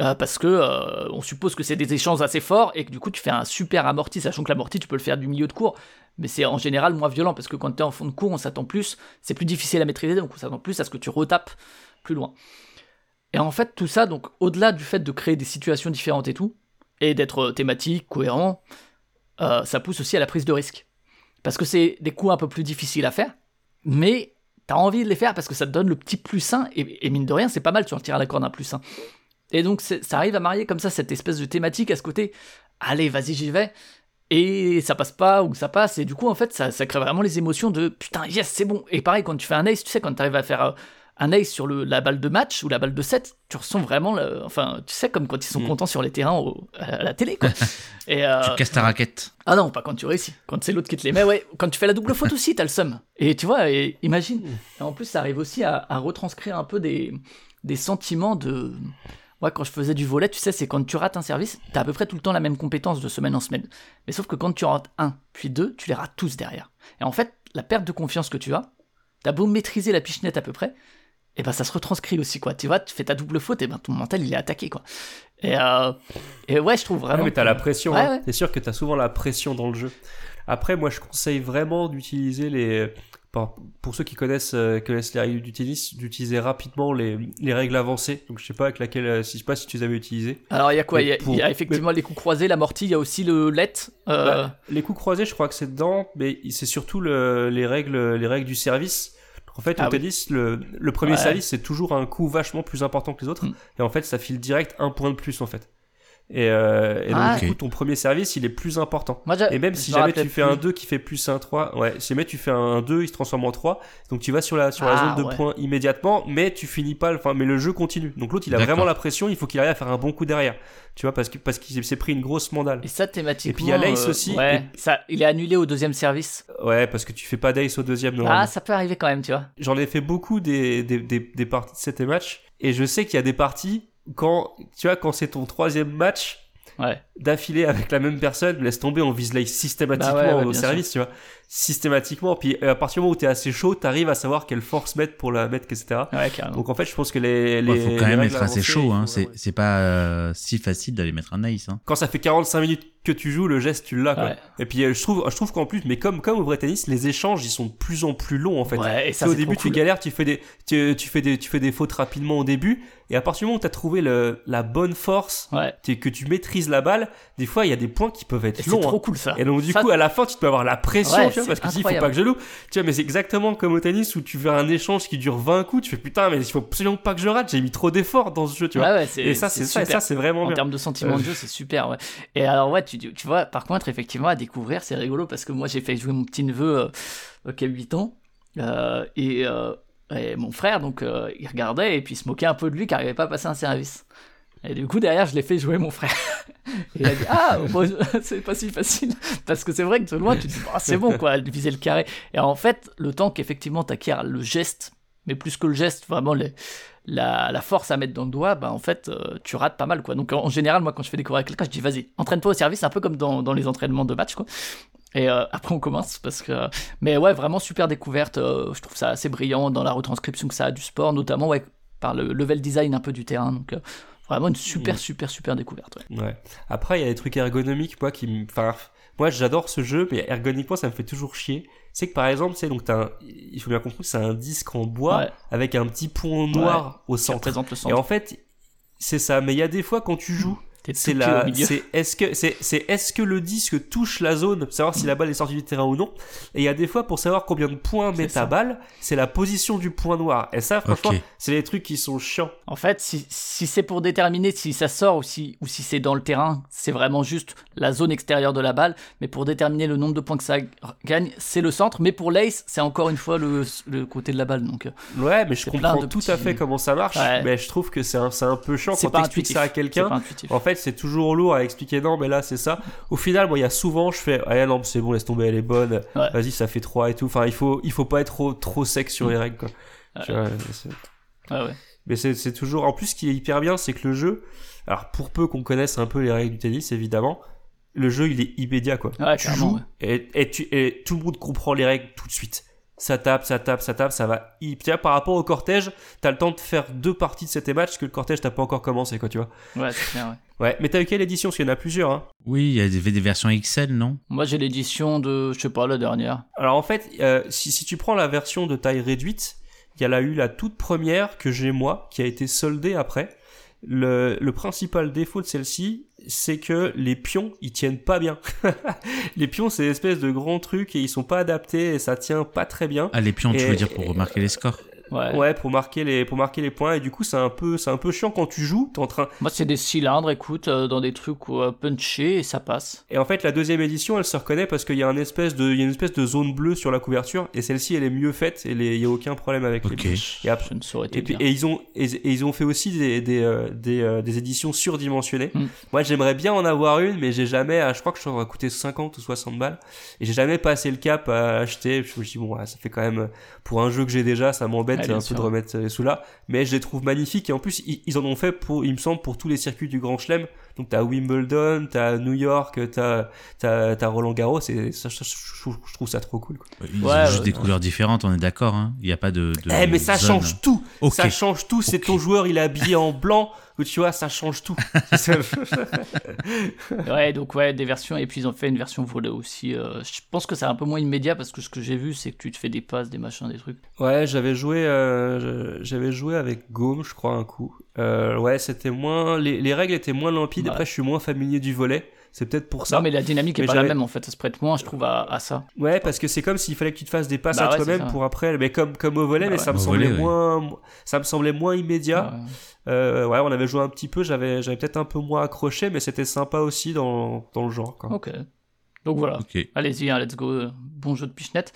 E: Euh, parce que euh, on suppose que c'est des échanges assez forts et que du coup tu fais un super amorti, sachant que l'amorti tu peux le faire du milieu de cours, mais c'est en général moins violent parce que quand tu es en fond de cours on s'attend plus, c'est plus difficile à maîtriser donc on s'attend plus à ce que tu retapes plus loin. Et en fait tout ça, donc au-delà du fait de créer des situations différentes et tout, et d'être thématique, cohérent, euh, ça pousse aussi à la prise de risque. Parce que c'est des coups un peu plus difficiles à faire, mais t'as envie de les faire parce que ça te donne le petit plus 1, et, mine de rien c'est pas mal, tu en tires à la corde un plus 1. Et donc ça arrive à marier comme ça cette espèce de thématique à ce côté, allez vas-y j'y vais, et ça passe pas ou ça passe et du coup en fait ça, ça crée vraiment les émotions de putain yes c'est bon et pareil quand tu fais un ace tu sais quand tu arrives à faire euh, un ace sur le, la balle de match ou la balle de 7 tu ressens vraiment le- enfin tu sais comme quand ils sont
D: Mm.
E: contents sur les terrains au- à la télé quoi et euh,
F: Tu casses ta raquette.
E: ah non pas quand tu réussis quand c'est l'autre qui te les met ouais quand tu fais la double faute aussi t'as le seum et tu vois et imagine et en plus ça arrive aussi à, à retranscrire un peu des, des sentiments de moi quand je faisais du volet tu sais c'est quand tu rates un service t'as à peu près tout le temps la même compétence de semaine en semaine mais sauf que quand tu rates un puis deux tu les rates tous derrière et en fait la perte de confiance que tu as t'as beau maîtriser la pichenette à peu près et ben ça se retranscrit aussi quoi tu vois tu fais ta double faute et ben ton mental il est attaqué quoi et, euh, et ouais je trouve
D: Ouais,
E: vraiment
D: mais t'as
E: que-
D: la pression.
E: Ouais,
D: hein.
E: ouais.
D: C'est sûr que t'as souvent la pression dans le jeu. Après, moi, je conseille vraiment d'utiliser les. Pour, ceux qui connaissent, euh, connaissent les règles du tennis, d'utiliser rapidement les, les règles avancées. Donc, je sais pas avec laquelle, euh, si je sais pas si tu les avais utilisées.
E: Alors il y a quoi? Il y a,
D: pour-
E: il y a effectivement les coups croisés, l'amorti, il y a aussi le let. euh,
D: Bah, les coups croisés, je crois que c'est dedans, mais c'est surtout le, les règles, les règles du service. En fait,
E: Ah
D: au
E: oui.
D: tennis, le, le premier
E: Ouais.
D: service, c'est toujours un coup vachement plus important que les autres.
E: Mm.
D: Et en fait, ça file direct un point de plus, en fait. Et, euh, et donc,
E: Ah,
D: du coup, ton premier service, il est plus important.
E: moi, j'ai-
D: Et même
E: je
D: si jamais tu fais
E: plus.
D: un 2 qui fait plus un 3, ouais, si jamais tu fais un 2, il se transforme en 3. Donc tu vas sur la, sur la
E: Ah,
D: zone de
E: ouais.
D: points immédiatement, mais tu finis pas, le- enfin, mais le jeu continue. Donc l'autre, il a vraiment la pression, il faut qu'il arrive à faire un bon coup derrière. Tu vois, parce que, parce qu'il s'est pris une grosse mandale.
E: Et ça thématiquement.
D: Et puis, il y a l'ace
E: euh,
D: aussi,
E: Ouais, ça, il est annulé au deuxième service.
D: Ouais, parce que tu fais pas d'ace au deuxième, normalement.
E: Ah, ça peut arriver quand même, tu vois.
D: J'en ai fait beaucoup des, des, des, des parties de 7 matchs, et je sais qu'il y a des parties, quand, tu vois, quand c'est ton troisième match,
E: Ouais.
D: d'affilée avec la même personne, laisse tomber, on vise l'ace systématiquement
E: Bah ouais, ouais,
D: au service, tu vois. Systématiquement. Puis euh, à partir du moment où t'es assez chaud, t'arrives à savoir quelle force mettre pour la mettre, etc.
E: Ouais, carrément.
D: Donc en fait, je pense que les. les
F: Il faut
D: les
F: quand même être assez chaud. Hein.
D: faut
F: C'est c'est pas euh, si facile d'aller mettre un ace. Hein.
D: Quand ça fait 45 minutes que tu joues, le geste, tu l'as, quoi.
E: Ouais.
D: Et puis euh, je trouve, je trouve qu'en plus, mais comme, comme au vrai tennis, les échanges, ils sont de plus en plus longs, en fait.
E: Ouais, et
D: Tu
E: ça,
D: au début, tu
E: cool.
D: galères, tu fais des, tu, tu fais des, tu fais des fautes rapidement au début, et à partir du moment où t'as trouvé le, la bonne force,
E: Ouais.
D: tu- que tu maîtrises la balle, des fois, il y a des points qui peuvent être
E: Et c'est
D: longs.
E: trop
D: hein.
E: cool ça.
D: Et donc du
E: Ça-
D: coup à la fin tu peux avoir la pression
E: Ouais,
D: tu vois
E: c'est
D: parce que dis, il faut pas que je loupe tu vois mais c'est exactement comme au tennis où tu veux un échange qui dure 20 coups tu fais putain mais il faut absolument pas que je rate j'ai mis trop d'efforts dans ce jeu tu vois.
E: Ouais, ouais, c'est-
D: et ça c'est ça c'est vraiment
E: En termes de sentiment de jeu, c'est super, ouais. Et alors, ouais, tu, tu vois, par contre, effectivement, à découvrir, c'est rigolo parce que moi, j'ai fait jouer mon petit neveu euh, qui a 8 ans euh, et, euh, et mon frère, donc, euh, il regardait et puis il se moquait un peu de lui car il n'arrivait pas à passer un service. Et du coup, derrière, je l'ai fait jouer mon frère. Il a dit Ah, c'est pas si facile. Parce que c'est vrai que de loin, tu te dis Ah, C'est bon, quoi, viser le carré. Et en fait, le temps qu'effectivement, t'acquiers le geste, mais plus que le geste, vraiment la, la force à mettre dans le doigt, bah en fait, euh, tu rates pas mal, quoi. Donc en, général, moi, quand je fais découvrir à quelqu'un, je dis vas-y, entraîne-toi au service, un peu comme dans, dans les entraînements de match, quoi. Et euh, après, on commence parce que. Mais ouais, vraiment super découverte. euh, je trouve ça assez brillant dans la retranscription que ça a du sport, notamment ouais, par le level design un peu du terrain. Donc vraiment une super,
D: Mm.
E: super, super découverte. Ouais.
D: ouais après il y a des trucs ergonomiques moi qui me enfin moi j'adore ce jeu mais ergonomiquement ça me fait toujours chier c'est que par exemple c'est donc t'as un... il faut bien comprendre que c'est un disque en bois
E: Ouais.
D: avec un petit point noir au centre
E: représente le
D: et en fait c'est ça mais il y a des fois quand tu joues
E: T'es
D: c'est la c'est est-ce que c'est c'est est-ce que le disque touche la zone pour savoir si la balle est sortie du terrain ou non et il y a des fois pour savoir combien de points met ta balle c'est la position du point noir et ça franchement c'est les trucs qui sont chiants
E: En fait, si, si c'est pour déterminer si ça sort ou si, ou si c'est dans le terrain, c'est vraiment juste la zone extérieure de la balle. Mais pour déterminer le nombre de points que ça gagne, c'est le centre. Mais pour l'ace, c'est encore une fois le, le côté de la balle. Donc, euh,
D: ouais mais je comprends tout à fait comment ça marche
E: Ouais.
D: mais je trouve que c'est un, c'est un peu chiant
E: c'est
D: quand
E: pas
D: t'expliques
E: intuitif.
D: ça à quelqu'un. En fait, c'est toujours lourd à expliquer non, mais là c'est ça. Au final, moi, il y a souvent, je fais, ah non, c'est bon, laisse tomber, elle est bonne.
E: Ouais.
D: Vas-y, ça fait 3 et tout. Enfin, il faut, il faut pas être trop, trop sec sur les règles, quoi.
E: Ouais.
D: Tu vois, c'est-
E: Ouais, ouais.
D: mais c'est c'est toujours. En plus, ce qui est hyper bien, c'est que le jeu, alors pour peu qu'on connaisse un peu les règles du tennis, évidemment, le jeu il est immédiat, quoi.
E: Ouais,
D: tu joues et, et, tu, et tout le monde comprend les règles tout de suite. Ça tape, ça tape, ça tape, ça va. hyper- par rapport au cortège, t'as le temps de faire deux parties de cet match, parce que le cortège t'as pas encore commencé, quoi, tu vois.
E: Ouais, c'est clair, ouais.
D: Ouais, mais t'as eu quelle édition? Parce qu'il y en a plusieurs, hein.
F: Oui, il y a des, versions XL, non?
E: Moi, j'ai l'édition de, je sais pas, la dernière.
D: Alors en fait, euh, si, si tu prends la version de taille réduite, il y a eu la toute première que j'ai moi, qui a été soldée après. Le, le principal défaut de celle-ci, c'est que les pions, ils tiennent pas bien. les pions, c'est une espèce de grands trucs et ils sont pas adaptés et ça tient pas très bien.
F: Ah, les pions, tu veux dire pour remarquer les scores?
E: Ouais,
D: pour marquer les pour marquer les points et du coup c'est un peu c'est un peu chiant quand tu joues, t'es en train
E: Moi, c'est des cylindres, écoute, euh, dans des trucs euh, punchés et ça passe.
D: et en fait la deuxième édition elle se reconnaît parce qu'il y a un espèce de il y a une espèce de zone bleue sur la couverture et celle-ci elle est mieux faite et il y a aucun problème avec
F: Ok.
D: les et après
E: Je ne saurais te
D: et, puis,
E: dire.
D: et ils ont et, et ils ont fait aussi des des, euh, des, euh, des éditions surdimensionnées.
E: Mm.
D: Moi j'aimerais bien en avoir une mais j'ai jamais je crois que ça aurait coûté 50 ou 60 balles et j'ai jamais passé le cap à acheter. Je me suis dit bon ouais, ça fait quand même pour un jeu que j'ai déjà ça m'embête
E: Bien
D: un peu de remettre euh, sous là mais je les trouve magnifiques et en plus ils, ils en ont fait pour il me semble pour tous les circuits du Grand Chelem. Donc t'as Wimbledon, t'as New York, t'as t'as t'as Roland Garros et ça, je, je- je trouve ça trop cool. Quoi.
F: Ils
E: Ouais,
F: ont juste
E: ouais,
F: des
E: ouais.
F: couleurs différentes, on est d'accord. hein. Il n'y a pas de. de
D: Eh mais ça
F: zone.
D: change tout. Ça change tout. C'est ton joueur, il est habillé en blanc. Ou tu vois, ça change tout.
E: Ouais, donc ouais, des versions, et puis ils ont fait une version volée aussi. euh, je pense que c'est un peu moins immédiat parce que ce que j'ai vu, c'est que tu te fais des passes, des machins, des trucs.
D: ouais, j'avais joué, euh, j'avais joué avec Gaume, je crois un coup. Euh, ouais, c'était moins, les, les règles étaient moins limpides.
E: Ouais.
D: Après, je suis moins familier du volet. C'est peut-être pour ça.
E: Non, mais la dynamique est
D: Mais
E: pas la même en fait, ça se prête moins, je trouve, à, à ça.
D: Ouais, parce que c'est comme s'il fallait que tu te fasses des passes
E: Bah
D: à
E: ouais,
D: toi-même pour après. Mais comme comme au volet,
E: Bah
D: mais
E: ouais.
D: ça me
F: Au
D: semblait
F: volet, ouais.
D: moins, ça me semblait moins immédiat.
E: Ouais.
D: Euh, ouais, on avait joué un petit peu. J'avais j'avais peut-être un peu moins accroché, mais c'était sympa aussi dans dans le genre. Quoi.
E: Ok. Donc voilà,
F: Ok.
E: allez-y, hein, let's go. euh, Bon jeu de pichenette.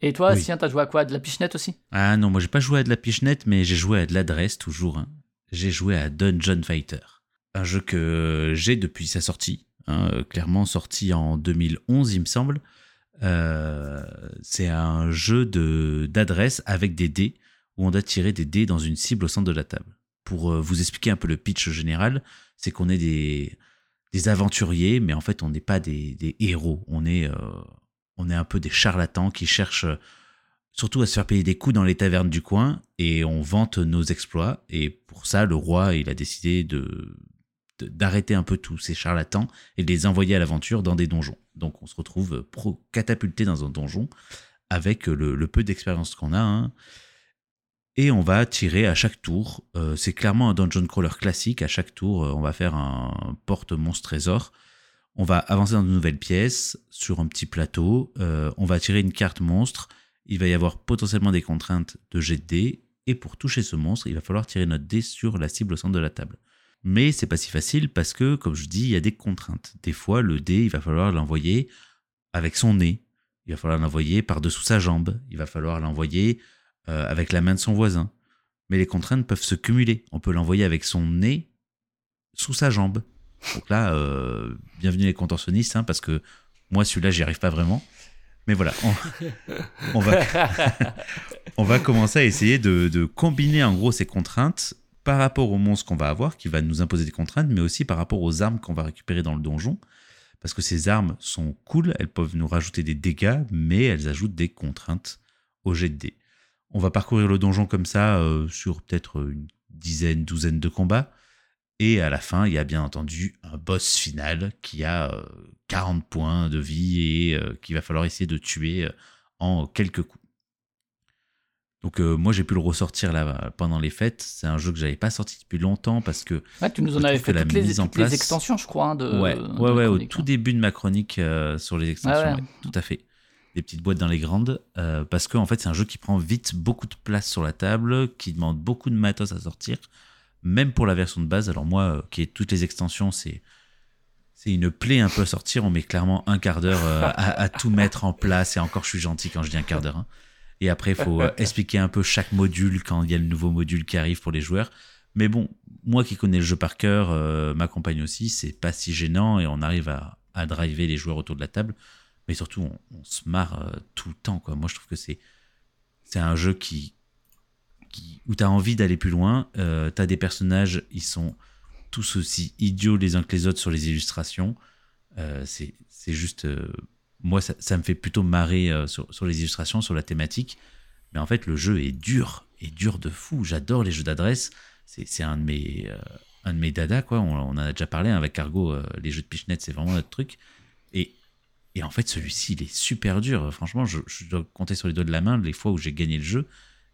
E: Et toi,
F: Oui.
E: Sien, t'as joué à quoi? De la pichenette aussi?
F: Ah non, moi j'ai pas joué à de la pichenette, mais j'ai joué à de l'adresse toujours. hein. J'ai joué à Dungeon Fighter, un jeu que j'ai depuis sa sortie, hein, euh, clairement sorti en 2011 il me semble. Euh, c'est un jeu d'adresse avec des dés où on doit tirer des dés dans une cible au centre de la table. Pour euh, vous expliquer un peu le pitch général, c'est qu'on est des des aventuriers, mais en fait on n'est pas des, des héros. On est on est un peu des charlatans qui cherchent surtout à se faire payer des coups dans les tavernes du coin et on vante nos exploits. Et pour ça, le roi, il a décidé de- d'arrêter un peu tous ces charlatans et de les envoyer à l'aventure dans des donjons. Donc on se retrouve pro catapulté dans un donjon avec le, le peu d'expérience qu'on a. hein. Et on va tirer à chaque tour. Euh, c'est clairement un dungeon crawler classique. À chaque tour, euh, on va faire un porte-monstre trésor. On va avancer dans de nouvelles pièces sur un petit plateau. Euh, on va tirer une carte monstre. Il va y avoir potentiellement des contraintes de jet de dés. Et pour toucher ce monstre, il va falloir tirer notre dé sur la cible au centre de la table. Mais c'est pas si facile parce que, comme je dis, il y a des contraintes. Des fois, le dé, il va falloir l'envoyer avec son nez. Il va falloir l'envoyer par-dessous sa jambe. Il va falloir l'envoyer euh, avec la main de son voisin. Mais les contraintes peuvent se cumuler. On peut l'envoyer avec son nez sous sa jambe. Donc là, euh, bienvenue les contorsionnistes, hein, parce que moi, celui-là, j'y arrive pas vraiment. Mais voilà, on, va commencer à essayer de, de combiner en gros ces contraintes par rapport au monstre qu'on va avoir, qui va nous imposer des contraintes, mais aussi par rapport aux armes qu'on va récupérer dans le donjon. Parce que ces armes sont cool, elles peuvent nous rajouter des dégâts, mais elles ajoutent des contraintes au jet de dés. On va parcourir le donjon comme ça euh, sur peut-être une dizaine, douzaine de combats. Et à la fin, il y a bien entendu un boss final qui a euh, 40 points de vie et euh, qu'il va falloir essayer de tuer euh, en quelques coups. Donc euh, moi j'ai pu le ressortir là pendant les fêtes. C'est un jeu que j'avais pas sorti depuis longtemps parce que
E: Ouais, tu nous en avais fait
F: que la
E: toutes, les,
F: mise en
E: toutes les
F: place-
E: extensions, je crois, hein, de.
F: ouais,
E: de
F: ouais, ouais, au tout
E: hein.
F: début de ma chronique euh, sur les extensions,
E: Ah ouais.
F: tout à fait. Des petites boîtes dans les grandes, euh, parce qu'en fait c'est un jeu qui prend vite beaucoup de place sur la table, qui demande beaucoup de matos à sortir, même pour la version de base. Alors moi, qui ai toutes les extensions, c'est c'est une plaie un peu à sortir. On met clairement un quart d'heure à, à tout mettre en place, et encore je suis gentil quand je dis un quart d'heure. hein. Et après, il faut euh, expliquer un peu chaque module quand il y a le nouveau module qui arrive pour les joueurs. Mais bon, moi qui connais le jeu par cœur, euh, ma compagne aussi, c'est pas si gênant et on arrive à, à driver les joueurs autour de la table. Mais surtout, on, on se marre euh, tout le temps. Quoi. Moi, je trouve que c'est c'est un jeu qui, qui où tu as envie d'aller plus loin. Euh, tu as des personnages, ils sont tous aussi idiots les uns que les autres sur les illustrations. Euh, c'est juste. Moi, ça, me fait plutôt marrer euh, sur, sur les illustrations, sur la thématique. Mais en fait, le jeu est dur, est dur de fou. J'adore les jeux d'adresse. C'est un de mes. euh, un de mes dadas, quoi. On, en a déjà parlé hein, avec Cargo. euh, les jeux de pichenette, c'est vraiment notre truc. Et, et en fait, celui-ci, il est super dur. Franchement, je, je dois compter sur les doigts de la main les fois où j'ai gagné le jeu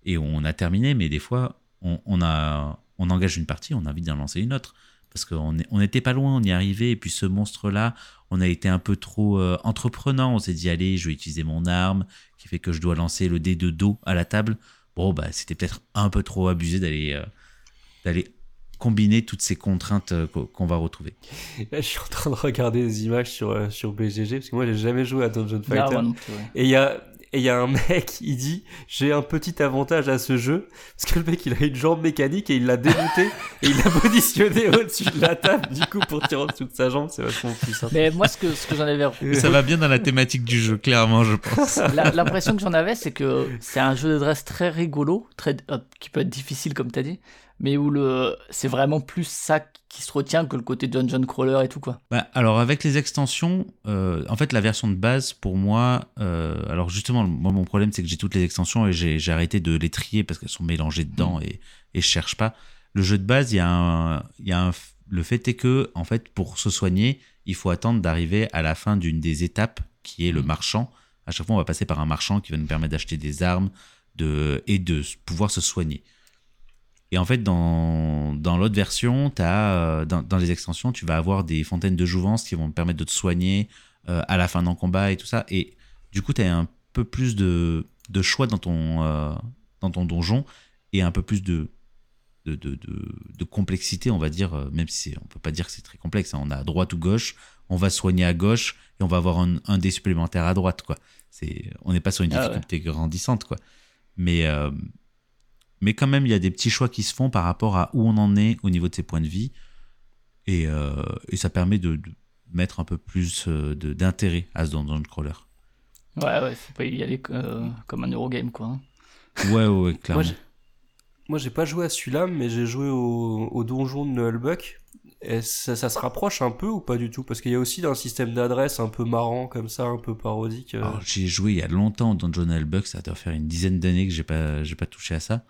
F: et on a terminé, mais des fois, on a, on engage une partie, on a envie d'en lancer une autre. Parce qu'on on n'était pas loin, on y arrivait, et puis ce monstre-là, on a été un peu trop euh, entreprenant. On s'est dit, allez, je vais utiliser mon arme, qui fait que je dois lancer le dé de dos à la table bon, bah, c'était peut-être un peu trop abusé d'aller euh, d'aller combiner toutes ces contraintes euh, qu'on va retrouver.
D: Là, je suis en train de regarder des images sur, euh, sur BGG, parce que moi, j'ai jamais joué à Dungeon Fighter.
E: moi non plus, ouais.
D: Et il y a, et il y a un mec, il dit J'ai un petit avantage à ce jeu. Parce que le mec, il a une jambe mécanique et il l'a démonté et il l'a positionné au-dessus de la table. Du coup, pour tirer en dessous de sa jambe, c'est vachement plus simple.
E: Mais moi, ce que, ce que j'en avais
F: Ça va bien dans la thématique du jeu, clairement, je pense.
E: L'impression que j'en avais, c'est que c'est un jeu de dresse très rigolo, très, euh, qui peut être difficile, comme tu as dit, mais où le, c'est vraiment plus ça qui se retient que le côté dungeon crawler et tout, quoi.
F: Bah, alors avec les extensions, euh, en fait la version de base pour moi, euh, alors justement moi mon problème c'est que j'ai toutes les extensions et j'ai arrêté de les trier parce qu'elles sont mélangées dedans et, et je cherche pas. Le jeu de base, il y a un, il y a un, le fait est que en fait pour se soigner, il faut attendre d'arriver à la fin d'une des étapes qui est le
E: Mhm.
F: marchand. À chaque fois on va passer par un marchand qui va nous permettre d'acheter des armes de, et de pouvoir se soigner. Et en fait, dans, dans l'autre version, as, euh, dans, dans les extensions, tu vas avoir des fontaines de jouvence qui vont te permettre de te soigner euh, à la fin d'un combat et tout ça. Et du coup, tu as un peu plus de, de choix dans ton, euh, dans ton donjon et un peu plus de, de, de, complexité, on va dire, même si on peut pas dire que c'est très complexe. hein. On a à droite ou gauche, on va soigner à gauche et on va avoir un, un dé supplémentaire à droite. Quoi. C'est, on n'est pas sur une
E: Ah ouais.
F: difficulté grandissante. Quoi. Mais, euh, mais quand même, il y a des petits choix qui se font par rapport à où on en est au niveau de ses points de vie. Et, euh, et ça permet de, de mettre un peu plus euh, de- d'intérêt à ce dungeon crawler.
E: Ouais, ouais, faut pas y aller euh, comme un Eurogame, quoi. hein.
F: Ouais, ouais, ouais, clairement.
D: Moi, j'ai- pas joué à celui-là, mais j'ai joué au, au donjon de Nullbuck. Et ça, ça se rapproche un peu ou pas du tout? Parce qu'il y a aussi un système d'adresse un peu marrant, comme ça, un peu parodique. euh.
F: J'ai joué il y a longtemps dans John Hellbuck, ça doit faire une dizaine d'années que j'ai pas, j'ai pas touché à ça.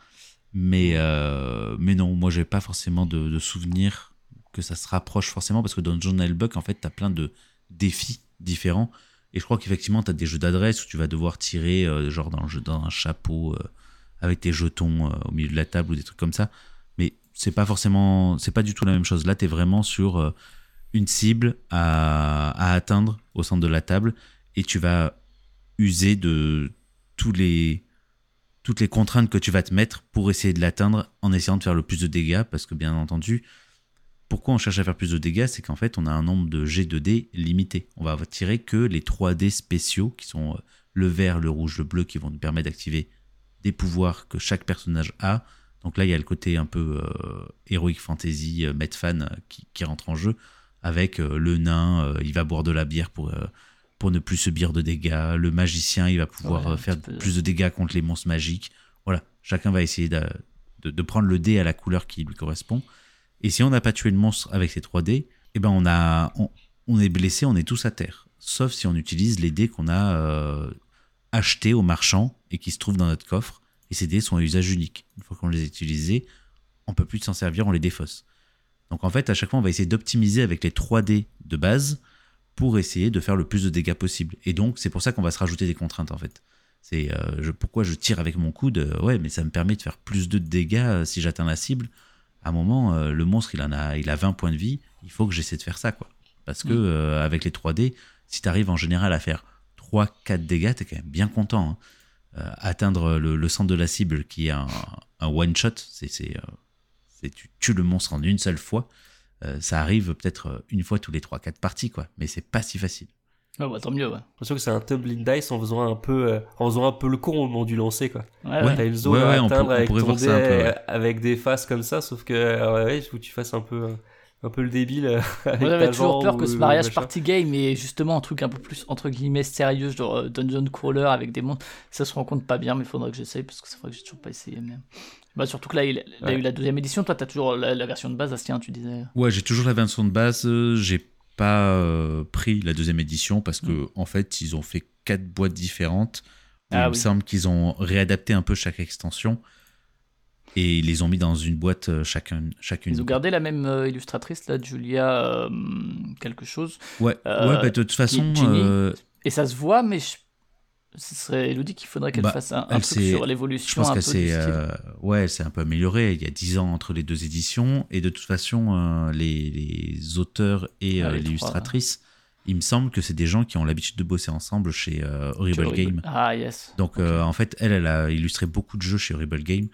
F: Mais, euh, mais non, moi j'ai pas forcément de, de souvenir que ça se rapproche forcément parce que dans John Hellbuck, en fait, t'as plein de défis différents. Et je crois qu'effectivement, t'as des jeux d'adresse où tu vas devoir tirer, euh, genre dans, un chapeau euh, avec tes jetons au milieu de la table ou des trucs comme ça. Mais c'est pas forcément, c'est pas du tout la même chose. Là, t'es vraiment sur une cible à, à atteindre au centre de la table et tu vas user de tous les toutes les contraintes que tu vas te mettre pour essayer de l'atteindre en essayant de faire le plus de dégâts parce que bien entendu pourquoi on cherche à faire plus de dégâts c'est qu'en fait on a un nombre de G de dés limité. On va tirer que les 3 dés spéciaux qui sont euh, le vert le rouge le bleu qui vont nous permettre d'activer des pouvoirs que chaque personnage a. Donc là il y a le côté un peu euh, heroic fantasy euh, Medfan euh, qui, rentre en jeu avec le nain il va boire de la bière pour pour ne plus subir de dégâts. Le magicien, il va pouvoir
E: Ouais,
F: euh, faire plus de dégâts contre les monstres magiques. Voilà, chacun va essayer de, de- de prendre le dé à la couleur qui lui correspond. Et si on n'a pas tué le monstre avec ces 3 dés, eh ben on, a, on, on est blessé, on est tous à terre. Sauf si on utilise les dés qu'on a euh, achetés au marchand et qui se trouvent dans notre coffre. Et ces dés sont à usage unique. Une fois qu'on les a utilisés, on peut plus s'en servir, on les défausse. Donc en fait, à chaque fois, on va essayer d'optimiser avec les 3 dés de base pour essayer de faire le plus de dégâts possible. Et donc, c'est pour ça qu'on va se rajouter des contraintes, en fait. C'est euh, je- pourquoi je tire avec mon coude. euh, ouais, mais ça me permet de faire plus de dégâts euh, si j'atteins la cible. À un moment, euh, le monstre, il en a, il a 20 points de vie. Il faut que j'essaie de faire ça, quoi. Parce que
E: Mm.
F: euh, avec les 3D, si tu arrives en général à faire 3-4 dégâts, t'es quand même bien content. hein. Atteindre le, le centre de la cible qui est un, un one shot, c'est c'est, c'est tu tues le monstre en une seule fois. Euh, ça arrive peut-être euh, une fois tous les 3-4 parties, quoi. Mais c'est pas si facile.
E: Ouais, bah, tant mieux, ouais.
D: J'ai l'impression que c'est un tumbling dice en faisant un peu, euh, en faisant un peu le con au moment du lancer, quoi.
E: Ouais,
F: Ouais.
D: T'as une zone
F: ouais,
D: à
F: ouais, on
D: atteindre
F: pour- on
D: avec ton dé
F: ça un peu, ouais.
D: avec des faces comme ça, sauf que, euh, ouais, il faut que tu fasses un peu, un peu le débile. avec
E: Moi j'avais toujours peur que ce mariage party game et justement un truc un peu plus entre guillemets sérieux, genre euh, dungeon crawler avec des monstres, ça se rencontre pas bien, mais il faudrait que j'essaye parce que c'est vrai que j'ai toujours pas essayé. Mais... Bah, surtout que là, il, il a
D: Ouais.
E: eu la deuxième édition, toi t'as toujours la, la version de base, Astien, tu disais.
F: Ouais, j'ai toujours la version de base. J'ai pas euh, pris la deuxième édition parce que en fait, ils ont fait quatre boîtes différentes.
E: Ah
F: il me semble qu'ils ont réadapté un peu chaque extension et ils les ont mis dans une boîte euh, chacun, chacune.
E: Ils ont gardé la même euh, illustratrice, là, Julia euh, quelque chose.
F: Ouais,
E: euh,
F: ouais bah, de toute façon,
E: Et ça se voit, mais je- ce serait Elodie qu'il faudrait qu'elle
F: Bah,
E: fasse un, un truc sur
F: je
E: l'évolution
F: pense
E: un peu
F: qu'elle s'est, euh, ouais, un peu améliorée. Il y a 10 ans entre les deux éditions et de toute façon, euh, les, les auteurs et
E: Ah,
F: euh, l'illustratrice, il me semble que c'est des gens qui ont l'habitude de bosser ensemble chez euh, Horrible Game.
E: Ah, yes.
F: Donc, en fait, elle, elle a illustré beaucoup de jeux chez Horrible Game.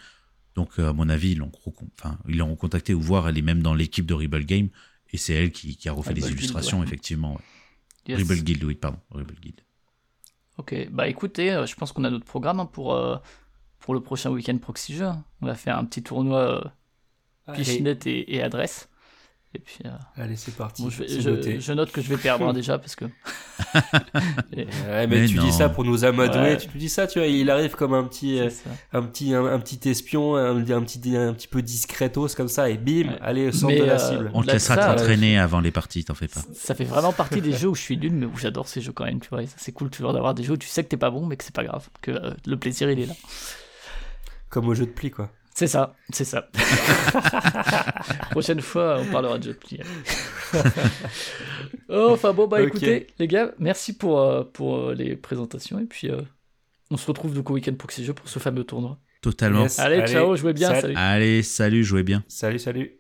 F: Donc, à mon avis, ils l'ont enfin, contacté ou voir, elle est même dans l'équipe d'Horrible Game. Et c'est elle qui, qui a refait
E: Horrible
F: les illustrations,
E: ouais.
F: effectivement. ouais.
E: Yes.
F: Horrible Guild, oui, pardon. Horrible Guild.
E: Ok, bah écoutez, euh, je pense qu'on a notre programme hein, pour, euh, pour le prochain week-end proxy jeu. On va faire un petit tournoi euh, Pichinette et, et adresse. Et puis, euh,
D: allez, c'est parti.
E: bon, je, vais-
D: c'est
E: je-
D: noté.
E: je note que je vais perdre hein, déjà parce que. Et-
D: Ouais, mais,
F: Mais
D: tu
F: non.
D: dis ça pour nous amadouer.
E: Ouais.
D: Tu dis ça, tu vois, il arrive comme un petit, euh, un petit, un, un petit espion, un, un petit, un petit peu discretos comme ça, et bim,
E: Ouais.
D: allez au centre
E: Mais,
D: de la
E: euh,
D: cible.
F: On te
E: Là,
F: laissera
E: ça,
F: t'entraîner avant les parties, t'en fais pas.
E: Ça fait vraiment partie des jeux où je suis nul, mais où j'adore ces jeux quand même, tu vois. C'est cool toujours d'avoir des jeux où tu sais que t'es pas bon, mais que c'est pas grave, que euh, le plaisir il est là.
D: Comme au jeu de pli, quoi.
E: C'est ça, c'est ça. Prochaine fois, on parlera de. Oh, enfin bon, bah écoutez, les gars, merci pour, euh, pour euh, les présentations. Et puis, euh, on se retrouve donc au week-end pour ces jeux pour ce fameux tournoi.
F: Totalement.
D: Yes.
E: Allez,
D: Allez,
E: ciao, jouez bien,
D: salut.
E: salut.
F: Allez, salut, jouez bien.
D: Salut, salut.